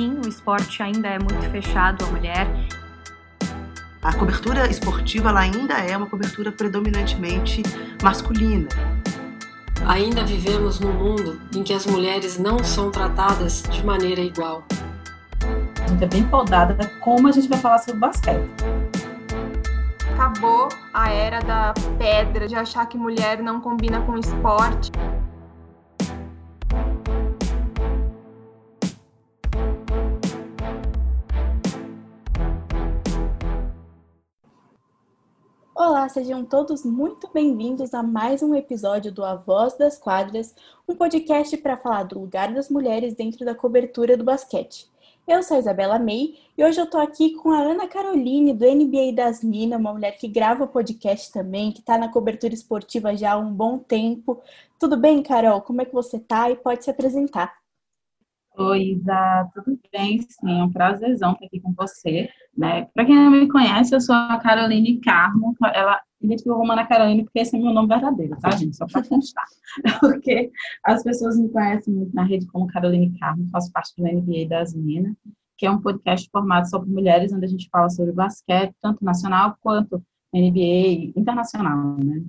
sim, o esporte ainda é muito fechado à mulher. A cobertura esportiva ela ainda é uma cobertura predominantemente masculina. Ainda vivemos num mundo em que as mulheres não são tratadas de maneira igual. A gente é bem podada como a gente vai falar sobre basquete. Acabou a era da pedra, de achar que mulher não combina com esporte. Olá, sejam todos muito bem-vindos a mais um episódio do A Voz das Quadras, um podcast para falar do lugar das mulheres dentro da cobertura do basquete. Eu sou a Isabela May e hoje eu estou aqui com a Ana Caroline, do NBA das Minas, uma mulher que grava podcast também, que está na cobertura esportiva já há um bom tempo. Tudo bem, Carol? Como é que você está? E pode se apresentar. Oi, Isa, tudo bem? Sim, é um prazerzão estar aqui com você. Né? Para quem não me conhece, eu sou a Caroline Carmo. Ela identificou Romana Caroline porque esse é meu nome verdadeiro, tá, gente? Só para constar. porque as pessoas me conhecem muito na rede como Caroline Carmo, faço parte do NBA das Minas, que é um podcast formado só por mulheres, onde a gente fala sobre basquete, tanto nacional quanto NBA internacional, né?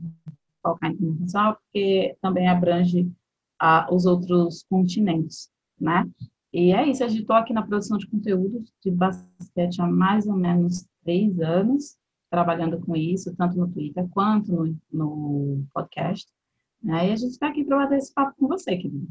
Focar internacional, porque também abrange ah, os outros continentes né? E é isso, eu estou aqui na produção de conteúdo de basquete há mais ou menos três anos, trabalhando com isso, tanto no Twitter quanto no, no podcast. Né? E a gente está aqui para bater esse papo com você, querida.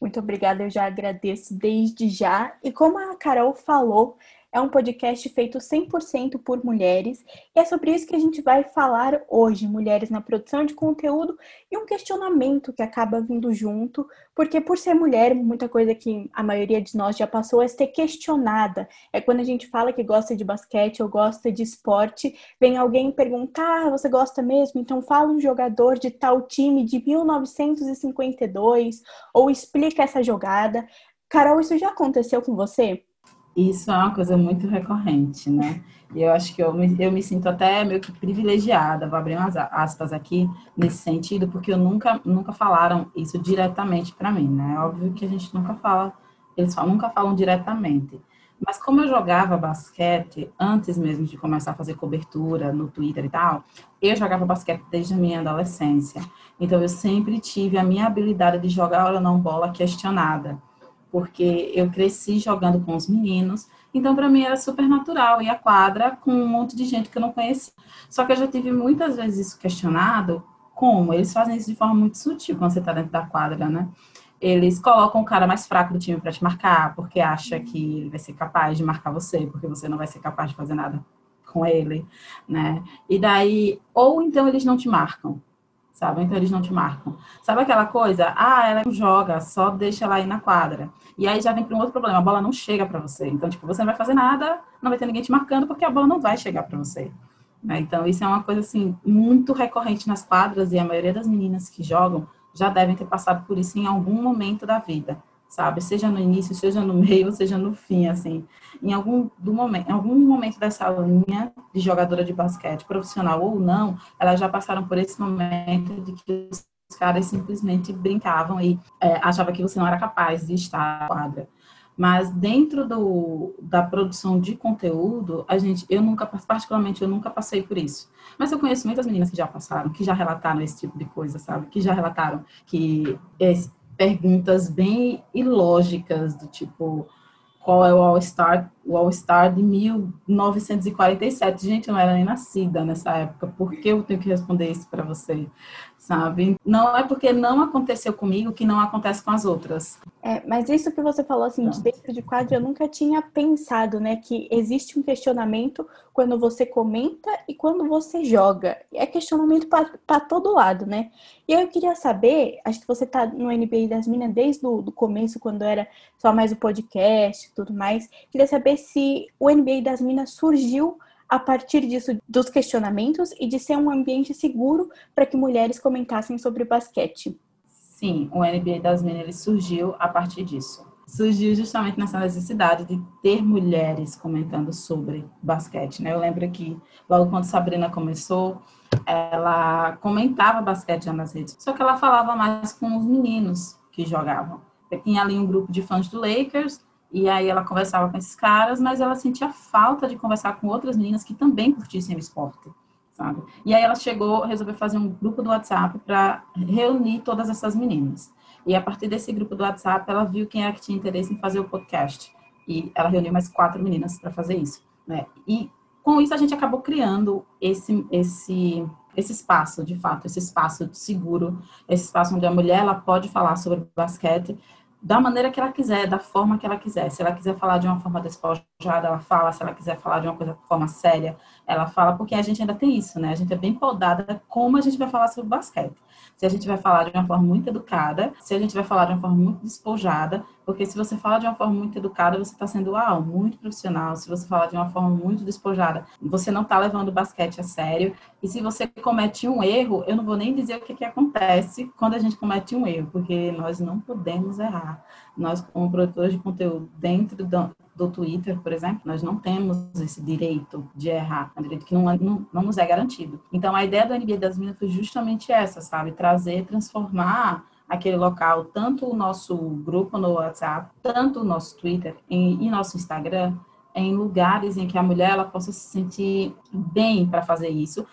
Muito obrigada, eu já agradeço desde já. E como a Carol falou, é um podcast feito 100% por mulheres e é sobre isso que a gente vai falar hoje, mulheres na produção de conteúdo e um questionamento que acaba vindo junto, porque por ser mulher, muita coisa que a maioria de nós já passou é ser questionada. É quando a gente fala que gosta de basquete ou gosta de esporte, vem alguém perguntar, ah, você gosta mesmo? Então fala um jogador de tal time de 1952 ou explica essa jogada. Carol, isso já aconteceu com você? Isso é uma coisa muito recorrente, né? E eu acho que eu me, eu me sinto até meio que privilegiada, vou abrir umas aspas aqui nesse sentido, porque eu nunca, nunca falaram isso diretamente para mim, né? Óbvio que a gente nunca fala, eles falam, nunca falam diretamente. Mas como eu jogava basquete antes mesmo de começar a fazer cobertura no Twitter e tal, eu jogava basquete desde a minha adolescência. Então eu sempre tive a minha habilidade de jogar ou não bola questionada porque eu cresci jogando com os meninos, então para mim era super natural ir à quadra com um monte de gente que eu não conhecia. Só que eu já tive muitas vezes isso questionado, como eles fazem isso de forma muito sutil quando você está dentro da quadra, né? Eles colocam o cara mais fraco do time para te marcar, porque acha que ele vai ser capaz de marcar você, porque você não vai ser capaz de fazer nada com ele, né? E daí, ou então eles não te marcam, sabe? Então eles não te marcam. Sabe aquela coisa? Ah, ela não joga, só deixa ela aí na quadra. E aí já vem para um outro problema, a bola não chega para você. Então, tipo, você não vai fazer nada, não vai ter ninguém te marcando, porque a bola não vai chegar para você. Né? Então, isso é uma coisa, assim, muito recorrente nas quadras, e a maioria das meninas que jogam já devem ter passado por isso em algum momento da vida sabe? Seja no início, seja no meio, seja no fim, assim. Em algum, do momento, em algum momento dessa linha de jogadora de basquete, profissional ou não, elas já passaram por esse momento de que os caras simplesmente brincavam e é, achavam que você não era capaz de estar na quadra. Mas dentro do, da produção de conteúdo, a gente, eu nunca, particularmente, eu nunca passei por isso. Mas eu conheço muitas meninas que já passaram, que já relataram esse tipo de coisa, sabe? Que já relataram que esse, perguntas bem ilógicas, do tipo, qual é o All-Star, o All-Star de 1947. Gente, eu não era nem nascida nessa época, por que eu tenho que responder isso para você? Sabe? Não é porque não aconteceu comigo que não acontece com as outras. É, mas isso que você falou assim, de dentro de quadro, eu nunca tinha pensado, né, que existe um questionamento quando você comenta e quando você joga. É questionamento para todo lado, né? E eu queria saber, acho que você tá no NBA das Minas desde o do começo, quando era só mais o podcast e tudo mais. Queria saber se o NBA das Minas surgiu a partir disso dos questionamentos e de ser um ambiente seguro para que mulheres comentassem sobre basquete. Sim, o NBA das Meninas surgiu a partir disso. Surgiu justamente nessa necessidade de ter mulheres comentando sobre basquete, né? Eu lembro que logo quando Sabrina começou, ela comentava basquete já nas redes, só que ela falava mais com os meninos que jogavam. Tinha ali um grupo de fãs do Lakers E aí ela conversava com esses caras, mas ela sentia falta de conversar com outras meninas que também curtissem o esporte, sabe? E aí ela chegou, resolveu fazer um grupo do WhatsApp para reunir todas essas meninas. E a partir desse grupo do WhatsApp, ela viu quem é que tinha interesse em fazer o podcast. E ela reuniu mais quatro meninas para fazer isso, né? E com isso a gente acabou criando esse esse esse espaço, de fato, esse espaço seguro, esse espaço onde a mulher ela pode falar sobre basquete da maneira que ela quiser, da forma que ela quiser. Se ela quiser falar de uma forma despojada, ela fala. Se ela quiser falar de uma coisa de forma séria, ela fala, porque a gente ainda tem isso, né? A gente é bem podada como a gente vai falar sobre basquete se a gente vai falar de uma forma muito educada, se a gente vai falar de uma forma muito despojada, porque se você fala de uma forma muito educada, você está sendo uau, muito profissional. Se você falar de uma forma muito despojada, você não está levando o basquete a sério. E se você comete um erro, eu não vou nem dizer o que, que acontece quando a gente comete um erro, porque nós não podemos errar. Nós, como produtores de conteúdo, dentro do, do Twitter, por exemplo, nós não temos esse direito de errar, é um direito que não, não, não nos é garantido. Então, a ideia do NBA das Minas foi justamente essa, sabe? Trazer, transformar aquele local, tanto o nosso grupo no WhatsApp, tanto o nosso Twitter e, e nosso Instagram, em lugares em que a mulher ela possa se sentir bem para fazer isso.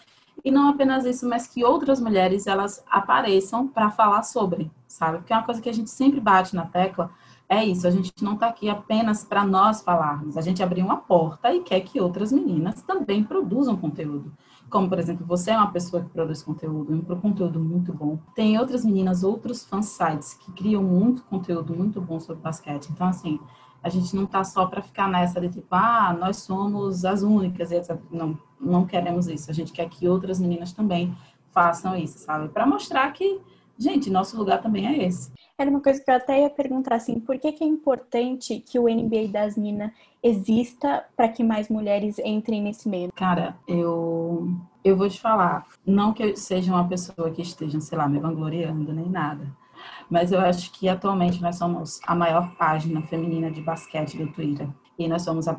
E não apenas isso, mas que outras mulheres elas apareçam para falar sobre, sabe? Porque é uma coisa que a gente sempre bate na tecla, é isso, a gente não está aqui apenas para nós falarmos, a gente abriu uma porta e quer que outras meninas também produzam conteúdo. Como, por exemplo, você é uma pessoa que produz conteúdo, um conteúdo muito bom. Tem outras meninas, outros fansites que criam muito conteúdo muito bom sobre basquete. Então, assim, a gente não está só para ficar nessa de tipo, ah, nós somos as únicas, etc. Não, não queremos isso. A gente quer que outras meninas também façam isso, sabe? Para mostrar que, gente, nosso lugar também é esse. Era uma coisa que eu até ia perguntar assim, por que, que é importante que o NBA das Minas exista para que mais mulheres entrem nesse meio? Cara, eu eu vou te falar, não que eu seja uma pessoa que esteja, sei lá, me vangloriando nem nada, mas eu acho que atualmente nós somos a maior página feminina de basquete do Twitter e nós somos a,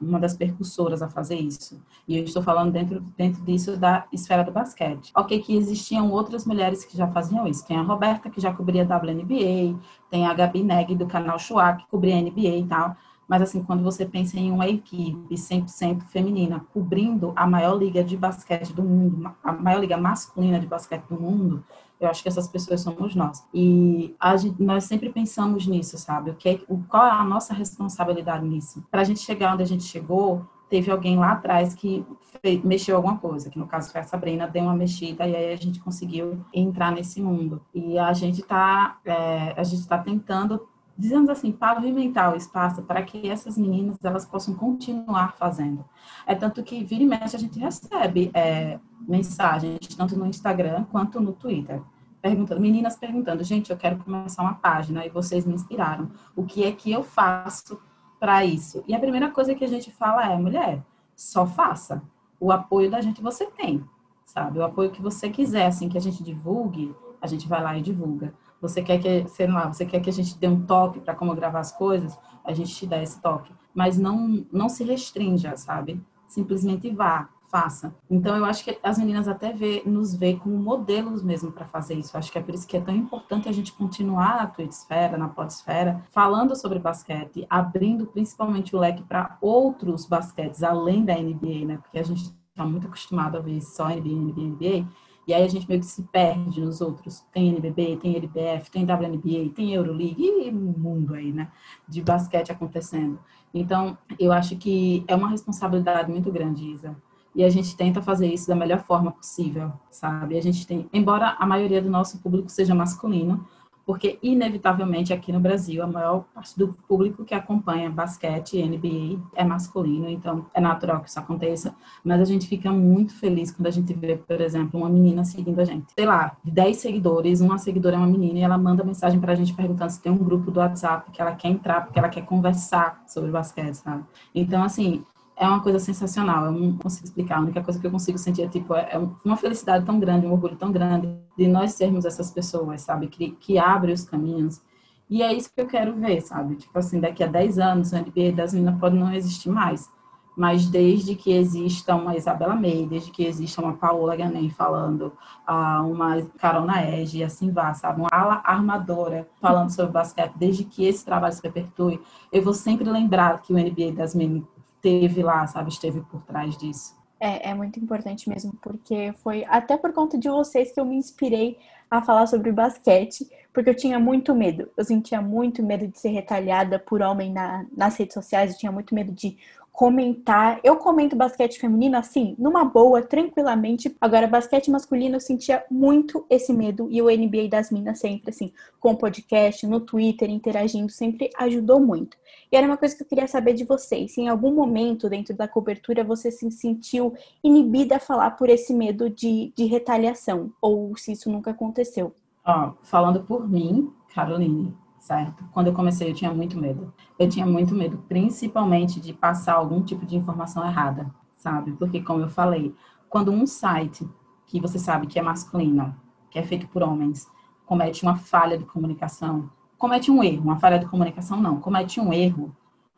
uma das percursoras a fazer isso. E eu estou falando dentro, dentro disso da esfera do basquete. Ok, que existiam outras mulheres que já faziam isso. Tem a Roberta, que já cobria WNBA, tem a Gabi Neg, do canal Chua, que cobria NBA e tal. Mas, assim, quando você pensa em uma equipe 100% feminina, cobrindo a maior liga de basquete do mundo, a maior liga masculina de basquete do mundo, eu acho que essas pessoas somos nós. E gente, nós sempre pensamos nisso, sabe? O que, é, o, qual é a nossa responsabilidade nisso? Para a gente chegar onde a gente chegou, teve alguém lá atrás que fez, mexeu alguma coisa, que no caso foi a Sabrina, deu uma mexida e aí a gente conseguiu entrar nesse mundo. E a gente está é, a gente está tentando dizemos assim, pavimentar o espaço para que essas meninas elas possam continuar fazendo. É tanto que vira e mexe a gente recebe é, mensagens, tanto no Instagram quanto no Twitter, perguntando, meninas perguntando, gente, eu quero começar uma página e vocês me inspiraram. O que é que eu faço para isso? E a primeira coisa que a gente fala é, mulher, só faça. O apoio da gente você tem, sabe? O apoio que você quiser, assim, que a gente divulgue, a gente vai lá e divulga. Você quer que, sei lá, você quer que a gente dê um toque para como gravar as coisas, a gente te dá esse toque. Mas não, não se restrinja, sabe? Simplesmente vá, faça. Então eu acho que as meninas até vê, nos vê como modelos mesmo para fazer isso. Eu acho que é por isso que é tão importante a gente continuar na Twitchsfera, na Podsfera, falando sobre basquete, abrindo principalmente o leque para outros basquetes além da NBA, né? Porque a gente está muito acostumado a ver só NBA, NBA, NBA. E aí a gente meio que se perde nos outros. Tem NBB, tem LBF, tem WNBA, tem Euroleague e mundo aí, né? De basquete acontecendo. Então, eu acho que é uma responsabilidade muito grande, Isa. E a gente tenta fazer isso da melhor forma possível, sabe? A gente tem, embora a maioria do nosso público seja masculino, porque inevitavelmente aqui no Brasil a maior parte do público que acompanha basquete NBA é masculino, então é natural que isso aconteça, mas a gente fica muito feliz quando a gente vê, por exemplo, uma menina seguindo a gente. Sei lá, 10 seguidores, uma seguidora é uma menina e ela manda mensagem pra gente perguntando se tem um grupo do WhatsApp que ela quer entrar porque ela quer conversar sobre basquete, sabe? Então, assim, é uma coisa sensacional. Eu não consigo explicar. A única coisa que eu consigo sentir é tipo é, é uma felicidade tão grande, um orgulho tão grande de nós sermos essas pessoas, sabe, que que abre os caminhos. E é isso que eu quero ver, sabe? Tipo assim, daqui a 10 anos, a NBA das meninas pode não existir mais, mas desde que exista uma Isabela May, desde que exista uma Paola Ganem falando, uh, uma Carol Naege, e assim vá, sabe? Uma ala armadora falando sobre basquete, desde que esse trabalho se perpetue, eu vou sempre lembrar que o NBA das Meninas teve lá, sabe? Esteve por trás disso. É, é muito importante mesmo, porque foi até por conta de vocês que eu me inspirei a falar sobre basquete, porque eu tinha muito medo. Eu sentia muito medo de ser retalhada por homem na, nas redes sociais, eu tinha muito medo de comentar. Eu comento basquete feminino assim, numa boa, tranquilamente. Agora, basquete masculino, eu sentia muito esse medo. E o NBA das Minas sempre, assim, com o podcast, no Twitter, interagindo, sempre ajudou muito. E era uma coisa que eu queria saber de vocês. Se em algum momento dentro da cobertura você se sentiu inibida a falar por esse medo de, de retaliação, ou se isso nunca aconteceu. Ó, falando por mim, Caroline, certo? Quando eu comecei, eu tinha muito medo. Eu tinha muito medo, principalmente de passar algum tipo de informação errada, sabe? Porque, como eu falei, quando um site que você sabe que é masculino, que é feito por homens, comete uma falha de comunicação, comete um erro, uma falha de comunicação não, comete um erro,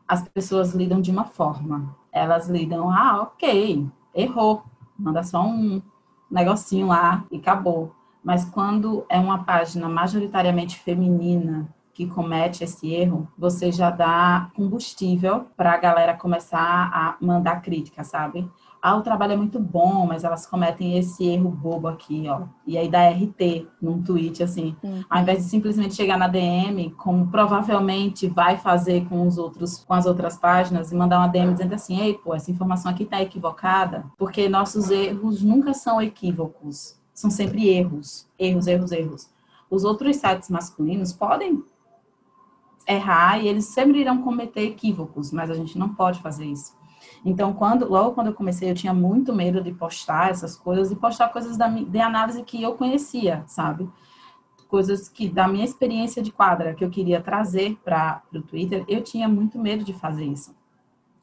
as pessoas lidam de uma forma. Elas lidam, ah, ok, errou, manda só um negocinho lá e acabou. Mas quando é uma página majoritariamente feminina, que comete esse erro, você já dá combustível para a galera começar a mandar crítica, sabe? Ah, o trabalho é muito bom, mas elas cometem esse erro bobo aqui, ó. E aí dá RT num tweet, assim. Uhum. Ao invés de simplesmente chegar na DM, como provavelmente vai fazer com os outros, com as outras páginas, e mandar uma DM dizendo assim, ei, pô, essa informação aqui tá equivocada, porque nossos erros nunca são equívocos. São sempre erros. Erros, erros, erros. Os outros sites masculinos podem errar e eles sempre irão cometer equívocos, mas a gente não pode fazer isso. Então, quando, logo quando eu comecei, eu tinha muito medo de postar essas coisas e postar coisas da, de análise que eu conhecia, sabe? Coisas que, da minha experiência de quadra, que eu queria trazer para o Twitter, eu tinha muito medo de fazer isso.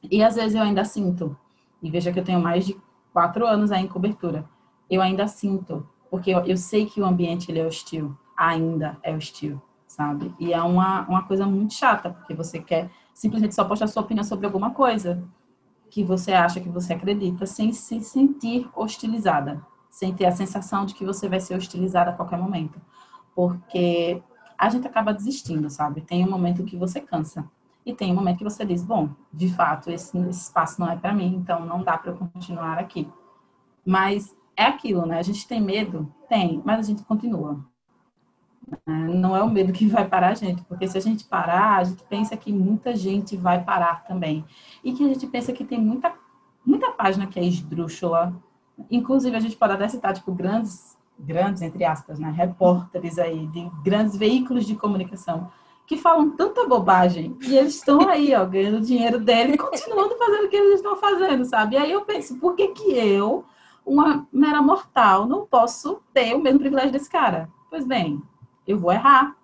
E às vezes eu ainda sinto, e veja que eu tenho mais de quatro anos aí em cobertura, eu ainda sinto, porque eu, eu sei que o ambiente ele é hostil, ainda é hostil sabe? E é uma, uma coisa muito chata, porque você quer simplesmente só postar sua opinião sobre alguma coisa que você acha que você acredita, sem se sentir hostilizada, sem ter a sensação de que você vai ser hostilizada a qualquer momento. Porque a gente acaba desistindo, sabe? Tem um momento que você cansa. E tem um momento que você diz, bom, de fato, esse, esse espaço não é para mim, então não dá para eu continuar aqui. Mas é aquilo, né? A gente tem medo? Tem, mas a gente continua. Não é o medo que vai parar a gente, porque se a gente parar, a gente pensa que muita gente vai parar também. E que a gente pensa que tem muita, muita página que é esdrúxula. Inclusive, a gente pode até citar, tipo, grandes, grandes, entre aspas, né, repórteres aí, de grandes veículos de comunicação, que falam tanta bobagem, e eles estão aí, ó, ganhando dinheiro dele, continuando fazendo o que eles estão fazendo, sabe? E aí eu penso, por que que eu, uma mera mortal, não posso ter o mesmo privilégio desse cara? Pois bem, eu vou errar.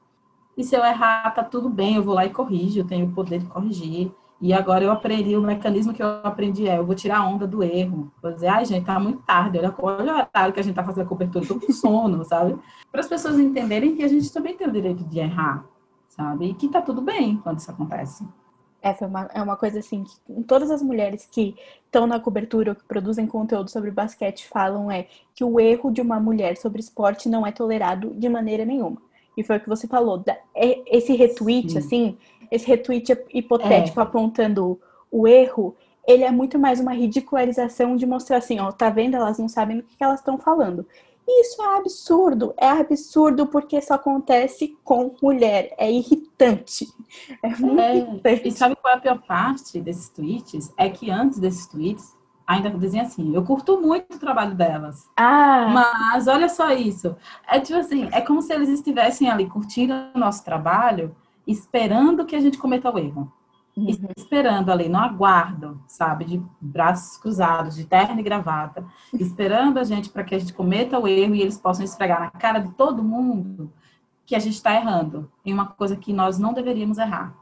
E se eu errar, tá tudo bem, eu vou lá e corrijo, eu tenho o poder de corrigir. E agora eu aprendi, o mecanismo que eu aprendi é, eu vou tirar a onda do erro. Vou dizer, ai, gente, tá muito tarde, olha, olha o horário que a gente tá fazendo a cobertura, tô com sono, sabe? Para as pessoas entenderem que a gente também tem o direito de errar, sabe? E que tá tudo bem quando isso acontece. Essa é uma, é uma coisa assim que todas as mulheres que estão na cobertura ou que produzem conteúdo sobre basquete falam é que o erro de uma mulher sobre esporte não é tolerado de maneira nenhuma. E foi o que você falou. É, esse retweet, Sim. assim, esse retweet hipotético é. apontando o erro, ele é muito mais uma ridicularização de mostrar assim, ó, tá vendo? Elas não sabem do que elas estão falando. Isso é absurdo, é absurdo porque isso acontece com mulher, é irritante. É muito é, irritante. E sabe qual é a pior parte desses tweets? É que antes desses tweets, ainda dizem assim, eu curto muito o trabalho delas. Ah. Mas olha só isso. É tipo assim, é como se eles estivessem ali curtindo o nosso trabalho, esperando que a gente cometa o erro. Uhum. Esperando ali, no aguardo, sabe, de braços cruzados, de terno e gravata, esperando a gente para que a gente cometa o erro e eles possam esfregar na cara de todo mundo que a gente está errando em uma coisa que nós não deveríamos errar.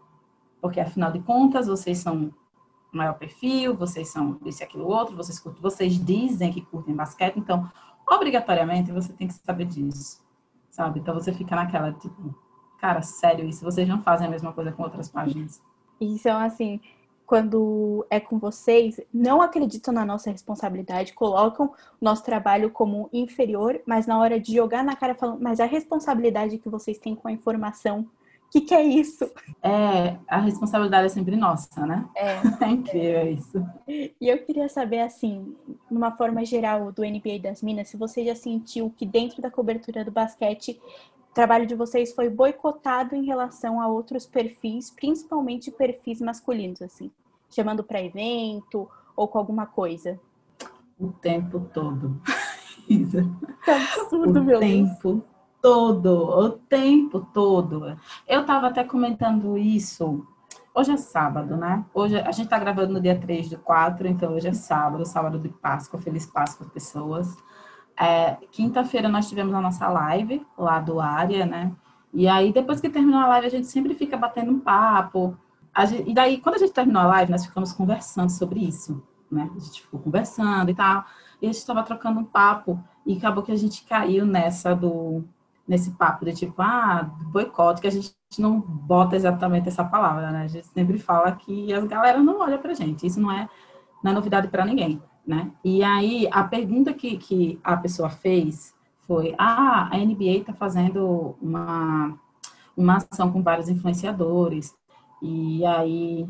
Porque, afinal de contas, vocês são maior perfil, vocês são isso aquilo outro, vocês curtem, vocês dizem que curtem basquete, então, obrigatoriamente, você tem que saber disso, sabe? Então, você fica naquela, tipo, cara, sério isso, vocês não fazem a mesma coisa com outras páginas. Então, assim, quando é com vocês, não acreditam na nossa responsabilidade, colocam o nosso trabalho como inferior, mas na hora de jogar na cara falam, mas a responsabilidade que vocês têm com a informação, que, que é isso? É, a responsabilidade é sempre nossa, né? É. É incrível isso. E eu queria saber, assim, numa forma geral do NBA das Minas, se você já sentiu que dentro da cobertura do basquete o trabalho de vocês foi boicotado em relação a outros perfis, principalmente perfis masculinos, assim, chamando para evento ou com alguma coisa. O tempo todo. Que absurdo, o meu Deus. Todo, o tempo todo. Eu tava até comentando isso. Hoje é sábado, né? Hoje a gente tá gravando no dia 3 de 4, então hoje é sábado, sábado de Páscoa, feliz Páscoa pessoas. É, Quinta-feira nós tivemos a nossa live lá do área, né? E aí, depois que terminou a live, a gente sempre fica batendo um papo. Gente- e daí, quando a gente terminou a live, nós ficamos conversando sobre isso, né? A gente ficou conversando e tal. E a gente estava trocando um papo. E acabou que a gente caiu nessa do... Nesse papo de tipo, ah, boicote, que a gente não bota exatamente essa palavra, né? A gente sempre fala que as galera não olham pra gente. Isso não é, não é novidade para ninguém né? E aí, a pergunta que, que a pessoa fez foi, ah, a NBA está fazendo uma, uma ação com vários influenciadores, e aí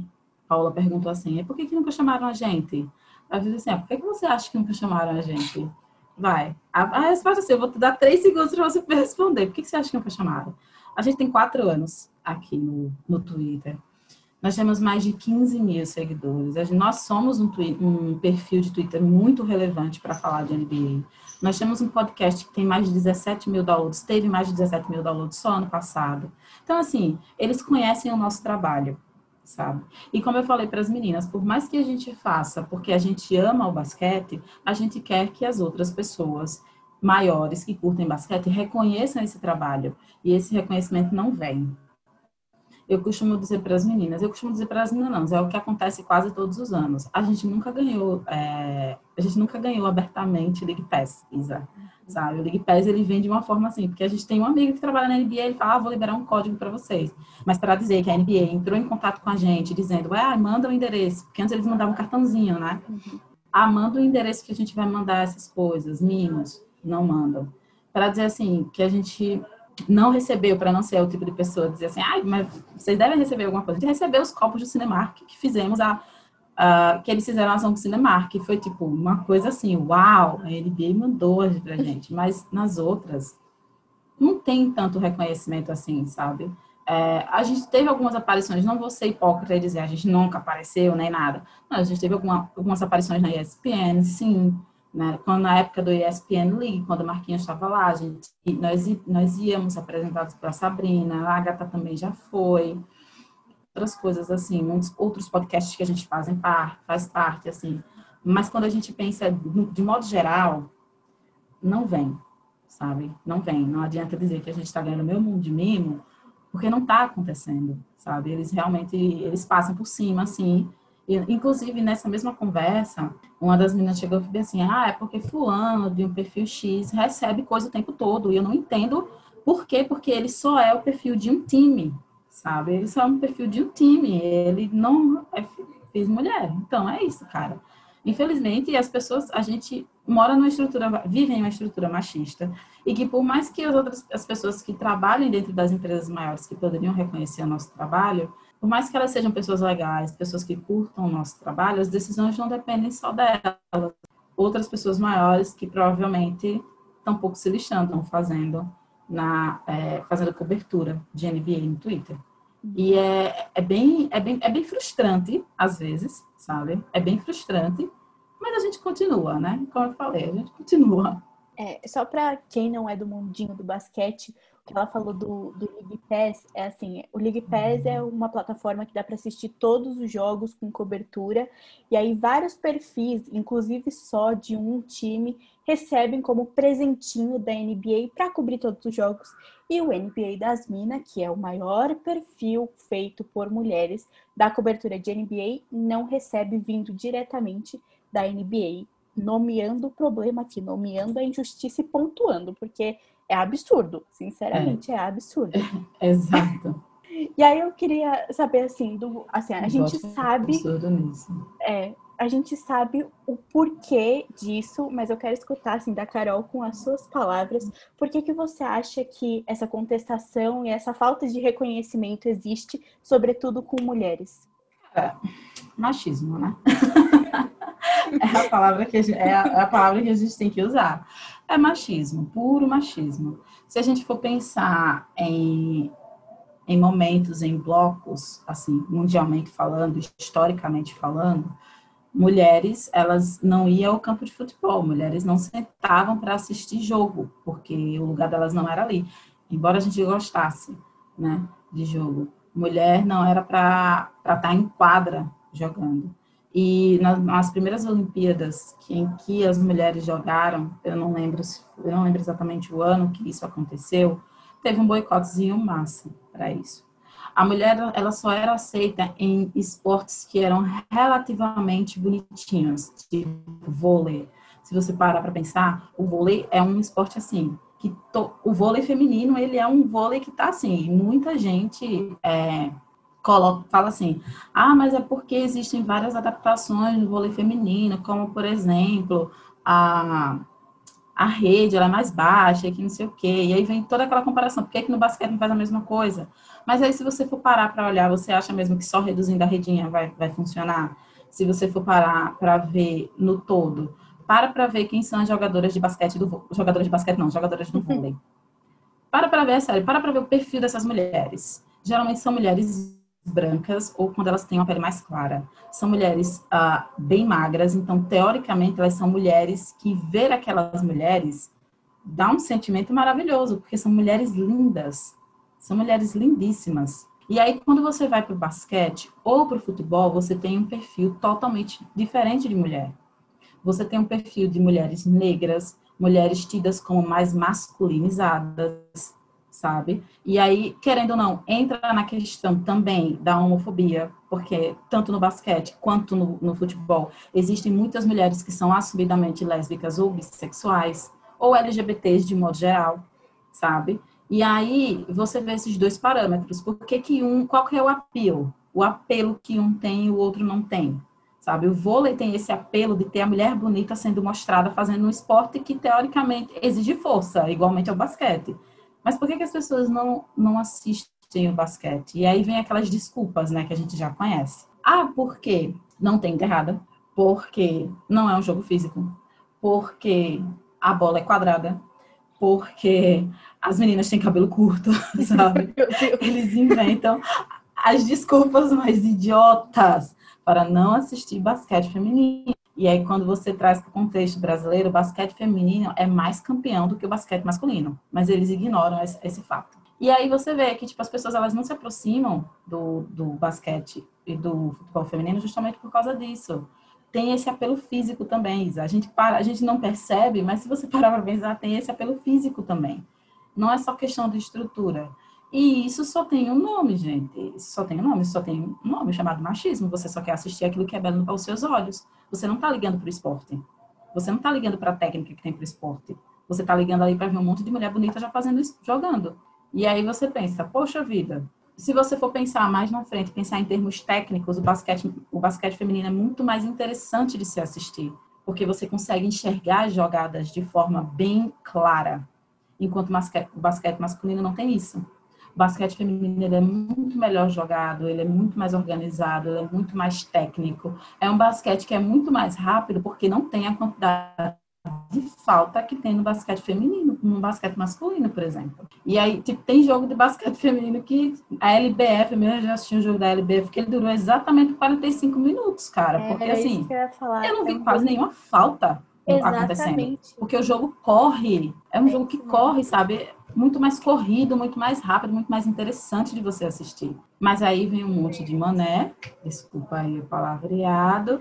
Paula perguntou assim, e por que, que nunca chamaram a gente? Aí eu disse assim, ah, por que, que você acha que nunca chamaram a gente? Vai. A, a resposta é assim, eu vou te dar três segundos para você responder. Por que, que você acha que nunca chamaram? A gente tem quatro anos aqui no, no Twitter. Nós temos mais de 15 mil seguidores. Nós somos um, um perfil de Twitter muito relevante para falar de NBA. Nós temos um podcast que tem mais de 17 mil downloads, teve mais de 17 mil downloads só ano passado. Então, assim, eles conhecem o nosso trabalho, sabe? E como eu falei para as meninas, por mais que a gente faça, porque a gente ama o basquete, a gente quer que as outras pessoas maiores que curtem basquete reconheçam esse trabalho. E esse reconhecimento não vem. Eu costumo dizer para as meninas, eu costumo dizer para as meninas, não, é o que acontece quase todos os anos. A gente nunca ganhou, é, a gente nunca ganhou abertamente League Pass, Isa, sabe? O League Pass ele vem de uma forma assim, porque a gente tem um amigo que trabalha na NBA, ele fala, ah, vou liberar um código para vocês. Mas para dizer que a NBA entrou em contato com a gente, dizendo, ah, manda o endereço, porque antes eles mandavam um cartãozinho, né? Ah, manda o endereço que a gente vai mandar essas coisas, mimos, não mandam. Para dizer assim, que a gente não recebeu, para não ser o tipo de pessoa dizer assim, ai, mas vocês devem receber alguma coisa. A gente recebeu os copos do Cinemark que fizemos a, a- que eles fizeram a ação com o que foi tipo uma coisa assim, uau, a NBA mandou pra gente, mas nas outras não tem tanto reconhecimento assim, sabe? É, a gente teve algumas aparições, não vou ser hipócrita e dizer a gente nunca apareceu nem nada. Não, a gente teve alguma- algumas aparições na ESPN, sim, né? Quando, na época do ESPN League, quando o Marquinhos estava lá, a gente, nós, nós íamos apresentados para a Sabrina, a Agatha também já foi, outras coisas assim, muitos outros podcasts que a gente par, faz parte, assim. Mas quando a gente pensa de modo geral, não vem, sabe? Não vem. Não adianta dizer que a gente está ganhando meu mundo de mimo, porque não está acontecendo, sabe? Eles realmente, eles passam por cima, assim. E, inclusive, nessa mesma conversa, uma das meninas chegou e falou assim, ah, é porque fulano de um perfil X recebe coisa o tempo todo, e eu não entendo por quê, porque ele só é o perfil de um time, sabe? Ele só é um perfil de um time, ele não é fiz mulher. Então, é isso, cara. Infelizmente, as pessoas, a gente mora numa estrutura, vive em uma estrutura machista, e que por mais que as outras as pessoas que trabalhem dentro das empresas maiores que poderiam reconhecer o nosso trabalho, por mais que elas sejam pessoas legais, pessoas que curtam o nosso trabalho, as decisões não dependem só delas. Outras pessoas maiores que provavelmente estão pouco se lixando, estão fazendo na é, fazendo cobertura de NBA no Twitter. E é, é, bem, é, bem, é bem frustrante, às vezes, sabe? É bem frustrante, mas a gente continua, né? Como eu falei, a gente continua. É, só para quem não é do mundinho do basquete, que ela falou do, do League Pass é assim: o League Pass é uma plataforma que dá para assistir todos os jogos com cobertura, e aí vários perfis, inclusive só de um time, recebem como presentinho da NBA para cobrir todos os jogos. E o NBA das Minas, que é o maior perfil feito por mulheres da cobertura de NBA, não recebe vindo diretamente da NBA nomeando o problema aqui, nomeando a injustiça e pontuando, porque é absurdo, sinceramente é, absurdo. Exato. E aí eu queria saber assim, do, assim, a gente Gosto sabe, absurdo nisso. é, a gente sabe o porquê disso, mas eu quero escutar assim da Carol com as suas palavras. Por que que você acha que essa contestação e essa falta de reconhecimento existe, sobretudo com mulheres? Machismo, né? é, a palavra que a gente, é, a, é a palavra que a gente tem que usar. É machismo, puro machismo. Se a gente for pensar em, em momentos, em blocos, assim, mundialmente falando, historicamente falando, mulheres, elas não iam ao campo de futebol, mulheres não sentavam para assistir jogo, porque o lugar delas não era ali. Embora a gente gostasse, né, de jogo. Mulher não era para estar em quadra jogando. E nas, nas primeiras Olimpíadas que, em que as mulheres jogaram, eu não lembro, eu não lembro exatamente o ano que isso aconteceu, teve um boicotezinho massa para isso. A mulher ela só era aceita em esportes que eram relativamente bonitinhos, tipo vôlei. Se você parar para pensar, o vôlei é um esporte assim, que to, o vôlei feminino ele é um vôlei que tá assim, muita gente é, coloca, fala assim, ah, mas é porque existem várias adaptações no vôlei feminino, como por exemplo a a rede ela é mais baixa, que não sei o quê. E aí vem toda aquela comparação. Por que, que no basquete não faz a mesma coisa? Mas aí, se você for parar para olhar, você acha mesmo que só reduzindo a redinha vai, vai funcionar? Se você for parar para ver no todo, para para ver quem são as jogadoras de basquete do jogadoras de basquete não, jogadoras do vôlei. Para para ver, sério, para para ver o perfil dessas mulheres. Geralmente são mulheres brancas ou quando elas têm uma pele mais clara. São mulheres ah, bem magras, então, teoricamente, elas são mulheres que ver aquelas mulheres dá um sentimento maravilhoso, porque são mulheres lindas, são mulheres lindíssimas. E aí, quando você vai para o basquete ou para o futebol, você tem um perfil totalmente diferente de mulher. Você tem um perfil de mulheres negras, mulheres tidas como mais masculinizadas, sabe? E aí, querendo ou não, entra na questão também da homofobia, porque tanto no basquete quanto no, no futebol existem muitas mulheres que são assumidamente lésbicas ou bissexuais, ou LGBTs de modo geral, sabe? E aí você vê esses dois parâmetros, porque que um, qual que é o apelo? O apelo que um tem e o outro não tem, sabe? O vôlei tem esse apelo de ter a mulher bonita sendo mostrada fazendo um esporte que teoricamente exige força, igualmente ao basquete. Mas por que, que as pessoas não, não assistem o basquete? E aí vem aquelas desculpas, né, que a gente já conhece. Ah, porque não tem enterrada, porque não é um jogo físico, porque a bola é quadrada, porque as meninas têm cabelo curto, sabe? Eles inventam as desculpas mais idiotas para não assistir basquete feminino. E aí, quando você traz para o contexto brasileiro, o basquete feminino é mais campeão do que o basquete masculino. Mas eles ignoram esse, esse fato. E aí você vê que tipo, as pessoas elas não se aproximam do, do basquete e do futebol feminino justamente por causa disso. Tem esse apelo físico também, Isa. A gente, para, a gente não percebe, mas se você parar para pensar, tem esse apelo físico também. Não é só questão de estrutura. E isso só tem um nome, gente. Isso só tem um nome, só tem um nome chamado machismo. Você só quer assistir aquilo que é belo aos seus olhos. Você não está ligando para o esporte. Você não está ligando para a técnica que tem para o esporte. Você está ligando ali para ver um monte de mulher bonita já fazendo isso, jogando. E aí você pensa, poxa vida, se você for pensar mais na frente, pensar em termos técnicos, o basquete, o basquete feminino é muito mais interessante de se assistir, porque você consegue enxergar as jogadas de forma bem clara, enquanto o basquete masculino não tem isso. O basquete feminino ele é muito melhor jogado, ele é muito mais organizado, ele é muito mais técnico. É um basquete que é muito mais rápido porque não tem a quantidade de falta que tem no basquete feminino, no basquete masculino, por exemplo. E aí, tipo, tem jogo de basquete feminino que a LBF, eu já assisti um jogo da LBF, que ele durou exatamente 45 minutos, cara. É, porque assim, eu, eu, não vi quase nenhuma falta Exatamente. acontecendo. Porque o jogo corre, é um jogo que corre, sabe? Muito mais corrido, muito mais rápido, muito mais interessante de você assistir. Mas aí vem um monte de mané, desculpa aí o palavreado,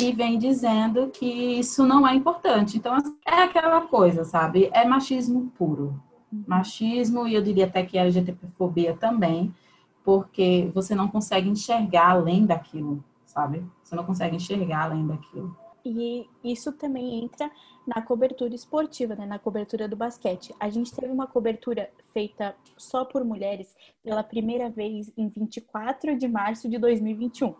e vem dizendo que isso não é importante. Então, é aquela coisa, sabe? É machismo puro. Machismo, e eu diria até que LGBTfobia também, porque você não consegue enxergar além daquilo, sabe? Você não consegue enxergar além daquilo. E isso também entra na cobertura esportiva, né? na cobertura do basquete. A gente teve uma cobertura feita só por mulheres pela primeira vez em 24 de março de 2021.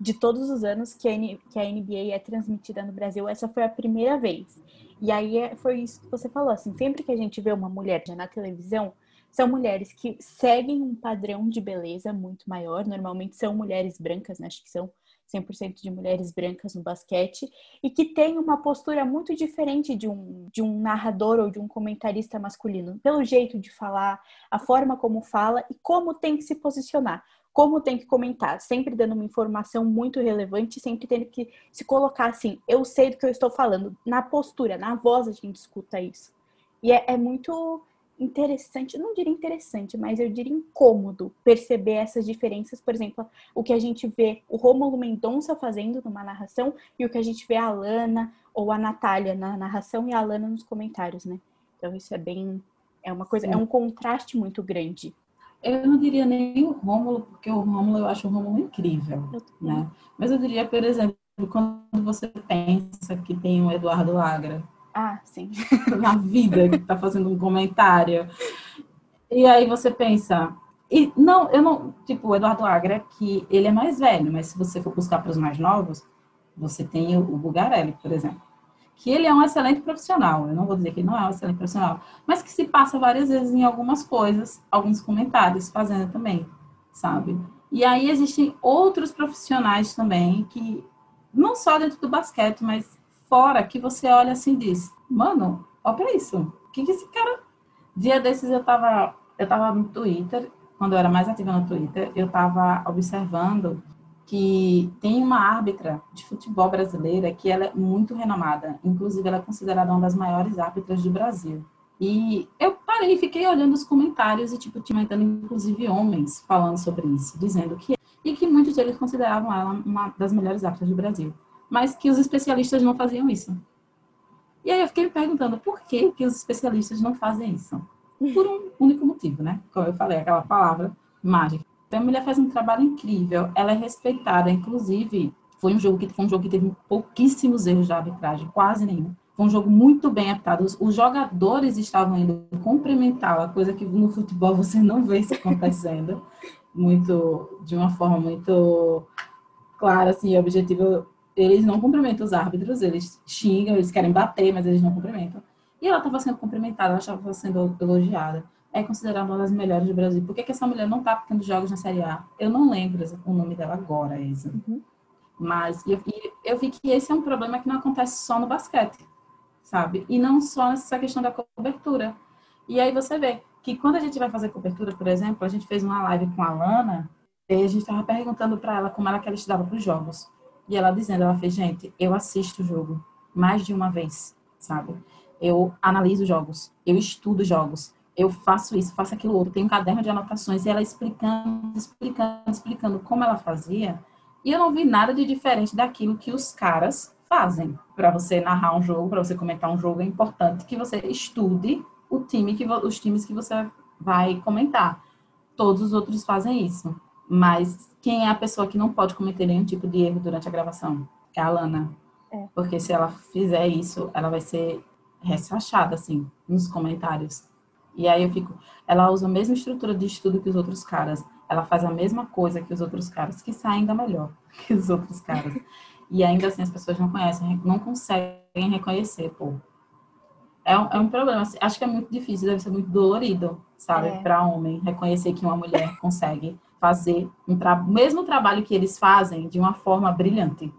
De todos os anos que a, NBA é transmitida no Brasil, essa foi a primeira vez. E aí é, foi isso que você falou, assim, sempre que a gente vê uma mulher na televisão, são mulheres que seguem um padrão de beleza muito maior, normalmente são mulheres brancas, né? acho que são 100% de mulheres brancas no basquete, e que tem uma postura muito diferente de um, de um narrador ou de um comentarista masculino, pelo jeito de falar, a forma como fala e como tem que se posicionar, como tem que comentar, sempre dando uma informação muito relevante, sempre tendo que se colocar assim, eu sei do que eu estou falando, na postura, na voz a gente escuta isso. E é, é muito interessante, não diria interessante, mas eu diria incômodo perceber essas diferenças, por exemplo, o que a gente vê o Rômulo Mendonça fazendo numa narração e o que a gente vê a Lana ou a Natália na narração e a Lana nos comentários, né? Então isso é bem é uma coisa, Sim. é um contraste muito grande. Eu não diria nem o Rômulo, porque o Rômulo eu acho o Rômulo incrível, né? Mas eu diria, por exemplo, quando você pensa que tem o Eduardo Agra, ah, sim. Na vida que está fazendo um comentário. E aí você pensa, e não, eu não, tipo, o Eduardo Agra, que ele é mais velho, mas se você for buscar para os mais novos, você tem o, o Bugarelli, por exemplo, que ele é um excelente profissional. Eu não vou dizer que ele não é um excelente profissional, mas que se passa várias vezes em algumas coisas, alguns comentários fazendo também, sabe? E aí existem outros profissionais também que não só dentro do basquete, mas fora que você olha assim e diz, mano, olha pra isso. O que, que esse cara. Dia desses eu tava, eu tava no Twitter, quando eu era mais ativa no Twitter, eu tava observando que tem uma árbitra de futebol brasileira que ela é muito renomada. Inclusive, ela é considerada uma das maiores árbitras do Brasil. E eu parei fiquei olhando os comentários e, tipo, tinha inclusive, homens falando sobre isso, dizendo que... E que muitos deles consideravam ela uma das melhores árbitras do Brasil mas que os especialistas não faziam isso. E aí eu fiquei me perguntando por que, que os especialistas não fazem isso? Por um único motivo, né? Como eu falei, aquela palavra mágica. A mulher faz um trabalho incrível, ela é respeitada, inclusive foi um jogo que foi um jogo que teve pouquíssimos erros de arbitragem, quase nenhum. Foi um jogo muito bem aptado. Os, os jogadores estavam indo cumprimentá-la, coisa que no futebol você não vê isso acontecendo, muito de uma forma muito clara, assim, objetiva eles não cumprimentam os árbitros, eles xingam, eles querem bater, mas eles não cumprimentam. E ela estava sendo cumprimentada, ela estava sendo elogiada. É considerada uma das melhores do Brasil. Por que, que essa mulher não está aplicando jogos na Série A? Eu não lembro o nome dela agora, Isa. Uhum. Mas eu, eu vi que esse é um problema que não acontece só no basquete, sabe? E não só nessa questão da cobertura. E aí você vê que quando a gente vai fazer cobertura, por exemplo, a gente fez uma live com a Lana, e a gente estava perguntando para ela como era que ela estudava para os jogos. E ela dizendo, ela fez, gente, eu assisto o jogo mais de uma vez, sabe? Eu analiso jogos, eu estudo jogos, eu faço isso, faço aquilo outro, tenho um caderno de anotações, e ela explicando, explicando, explicando como ela fazia, e eu não vi nada de diferente daquilo que os caras fazem. Para você narrar um jogo, para você comentar um jogo, é importante que você estude o time que os times que você vai comentar. Todos os outros fazem isso. Mas quem é a pessoa que não pode cometer nenhum tipo de erro durante a gravação? É a Lana. É. Porque se ela fizer isso, ela vai ser ressachada, assim, nos comentários. E aí eu fico. Ela usa a mesma estrutura de estudo que os outros caras. Ela faz a mesma coisa que os outros caras, que sai ainda melhor que os outros caras. E ainda assim as pessoas não conhecem, não conseguem reconhecer, pô. É um, é um problema. Acho que é muito difícil, deve ser muito dolorido, sabe, é. para homem reconhecer que uma mulher consegue fazer um tra mesmo trabalho que eles fazem de uma forma brilhante,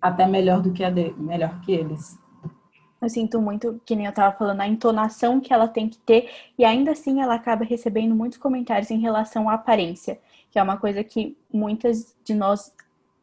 até melhor do que a de melhor que eles. Eu sinto muito, que nem eu tava falando, a entonação que ela tem que ter, e ainda assim ela acaba recebendo muitos comentários em relação à aparência, que é uma coisa que muitas de nós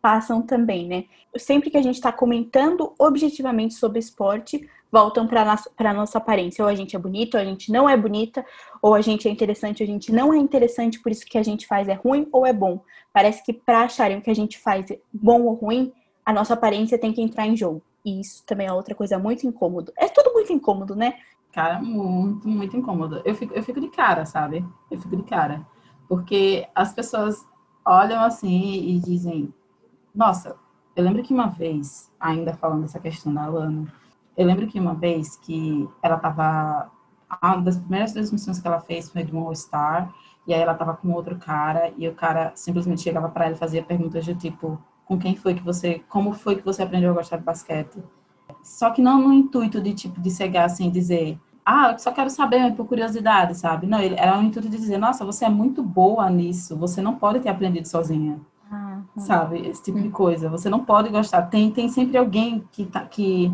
passam também, né? Sempre que a gente está comentando objetivamente sobre esporte, voltam para a nossa aparência. Ou a gente é bonito, ou a gente não é bonita, ou a gente é interessante, ou a gente não é interessante, por isso que a gente faz é ruim ou é bom. Parece que para acharem o que a gente faz é bom ou ruim, a nossa aparência tem que entrar em jogo. E isso também é outra coisa muito incômodo. É tudo muito incômodo, né? Cara, muito, muito incômodo. Eu fico, eu fico de cara, sabe? Eu fico de cara. Porque as pessoas olham assim e dizem, nossa, Eu lembro que uma vez, ainda falando dessa questão da Alana, eu lembro que uma vez que ela estava uma das primeiras transmissões que ela fez foi de um All-Star, e aí ela tava com outro cara, e o cara simplesmente chegava para ela e fazia perguntas de tipo, com quem foi que você, como foi que você aprendeu a gostar de basquete? Só que não no intuito de tipo, de chegar assim, dizer, ah, eu só quero saber por curiosidade, sabe? Não, ele era o intuito de dizer, nossa, você é muito boa nisso, você não pode ter aprendido sozinha. Uhum. Sabe? Esse tipo de coisa. Você não pode gostar. Tem, tem sempre alguém que tá, que,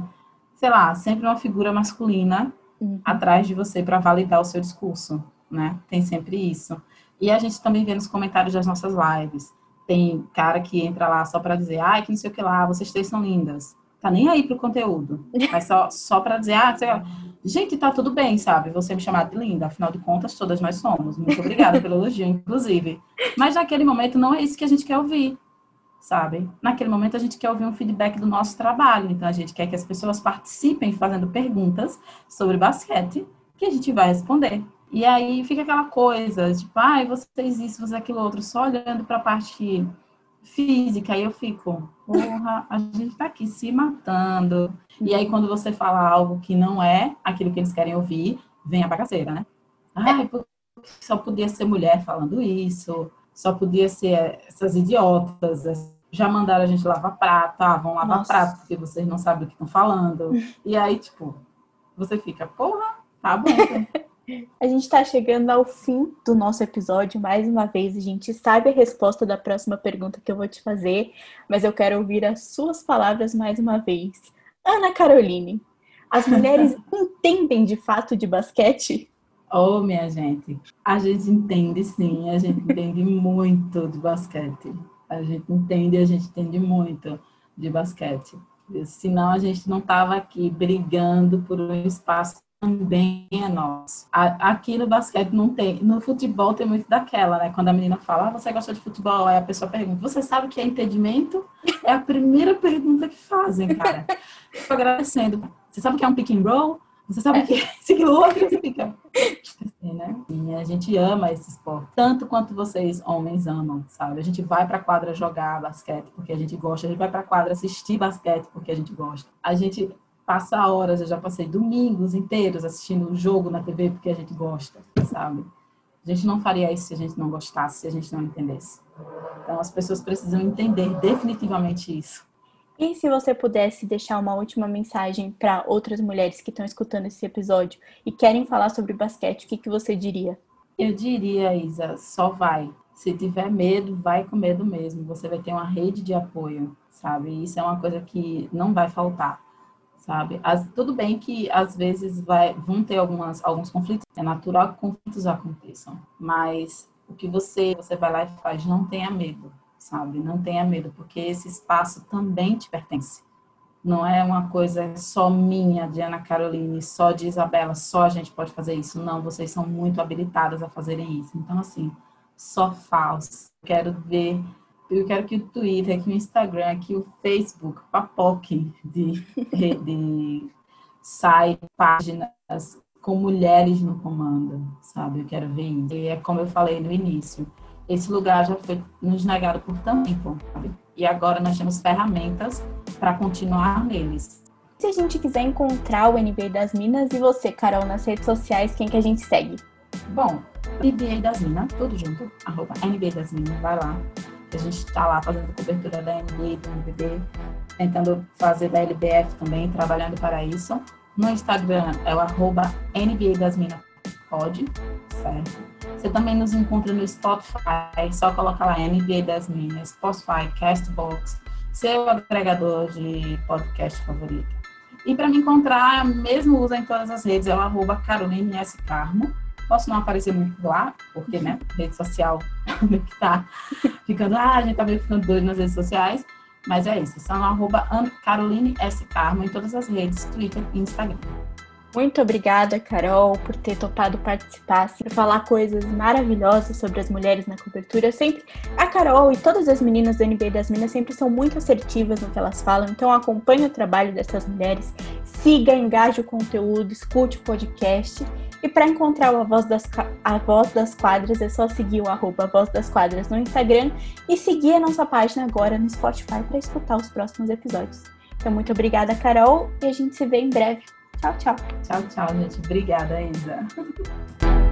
sei lá, sempre uma figura masculina uhum. atrás de você para validar o seu discurso, né? Tem sempre isso. E a gente também vê nos comentários das nossas lives. Tem cara que entra lá só para dizer, ai, que não sei o que lá, vocês três são lindas. Tá nem aí pro conteúdo. Mas só, só para dizer, ah, sei lá. gente, tá tudo bem, sabe? Você me chamar de linda, afinal de contas, todas nós somos. Muito obrigada pelo elogio, inclusive. Mas naquele momento não é isso que a gente quer ouvir sabe? Naquele momento a gente quer ouvir um feedback do nosso trabalho, então a gente quer que as pessoas participem fazendo perguntas sobre basquete que a gente vai responder. E aí fica aquela coisa, tipo, ai, ah, você fez isso, você aquilo outro, só olhando para a parte física, aí eu fico, porra, a gente tá aqui se matando. E aí quando você fala algo que não é aquilo que eles querem ouvir, vem a bagaceira, né? Ai, só podia ser mulher falando isso, só podia ser essas idiotas, já mandaram a gente lavar prato, ah, vão lavar Nossa. prato, porque vocês não sabem o que estão falando. E aí, tipo, você fica, porra, tá bom. A gente está chegando ao fim do nosso episódio. Mais uma vez, a gente sabe a resposta da próxima pergunta que eu vou te fazer, mas eu quero ouvir as suas palavras mais uma vez. Ana Caroline, as mulheres entendem de fato de basquete? Oh, minha gente, a gente entende sim, a gente entende muito de basquete. A gente entende, a gente entende muito de basquete. Senão a gente não estava aqui brigando por um espaço também é nosso. Aqui no basquete não tem, no futebol tem muito daquela, né? Quando a menina fala, ah, você gosta de futebol? Aí a pessoa pergunta, você sabe o que é entendimento? É a primeira pergunta que fazem, cara. Estou agradecendo. Você sabe o que é um pick and roll? Você sabe o que é esse outro? Você fica assim, né? E a gente ama esse esporte, tanto quanto vocês, homens, amam, sabe? A gente vai pra quadra jogar basquete porque a gente gosta, a gente vai pra quadra assistir basquete porque a gente gosta. A gente passa horas, eu já passei domingos inteiros assistindo o jogo na TV porque a gente gosta, sabe? A gente não faria isso se a gente não gostasse, se a gente não entendesse. Então, as pessoas precisam entender definitivamente isso. E se você pudesse deixar uma última mensagem para outras mulheres que estão escutando esse episódio e querem falar sobre basquete, o que, que você diria? Eu diria, Isa, só vai. Se tiver medo, vai com medo mesmo. Você vai ter uma rede de apoio, sabe? Isso é uma coisa que não vai faltar, sabe? As, tudo bem que às vezes vai, vão ter algumas, alguns conflitos. É natural que conflitos aconteçam, mas o que você você vai lá e faz, não tenha medo sabe? Não tenha medo, porque esse espaço também te pertence. Não é uma coisa só minha, de Ana Caroline, só de Isabela, só a gente pode fazer isso. Não, vocês são muito habilitadas a fazerem isso. Então, assim, só faz. Quero ver, eu quero que o Twitter, que o Instagram, que o Facebook papoque de, de páginas com mulheres no comando, sabe? Eu quero ver isso. E é como eu falei no início esse lugar já foi nos negado por tanto tempo, sabe? E agora nós temos ferramentas para continuar neles. Se a gente quiser encontrar o NBA das Minas e você, Carol, nas redes sociais, quem que a gente segue? Bom, NBA das Minas, tudo junto, arroba NBA das Minas, vai lá. A gente está lá fazendo cobertura da NBA, do NBB, tentando fazer da LBF também, trabalhando para isso. No Instagram é o arroba NBA das Minas, pode, certo? Você também nos encontra no Spotify, só coloca lá NBA das Minas, Spotify, Castbox, seu agregador de podcast favorito. E para me encontrar, mesmo usa em todas as redes, é o arroba Caroline S. Carmo. Posso não aparecer muito lá, porque, né, rede social meio que tá ficando, ah, a gente tá meio ficando doido nas redes sociais, mas é isso, são arroba Caroline S. Carmo em todas as redes, Twitter e Instagram. Muito obrigada, Carol, por ter topado participar, por falar coisas maravilhosas sobre as mulheres na cobertura. Sempre a Carol e todas as meninas do NBA das Minas sempre são muito assertivas no que elas falam, então acompanhe o trabalho dessas mulheres, siga, engaje o conteúdo, escute o podcast. E para encontrar a voz, das, a voz das Quadras é só seguir o arroba Voz das Quadras no Instagram e seguir a nossa página agora no Spotify para escutar os próximos episódios. Então, muito obrigada, Carol, e a gente se vê em breve. Tchau, tchau. Tchau, tchau, gente. Obrigada, Isa.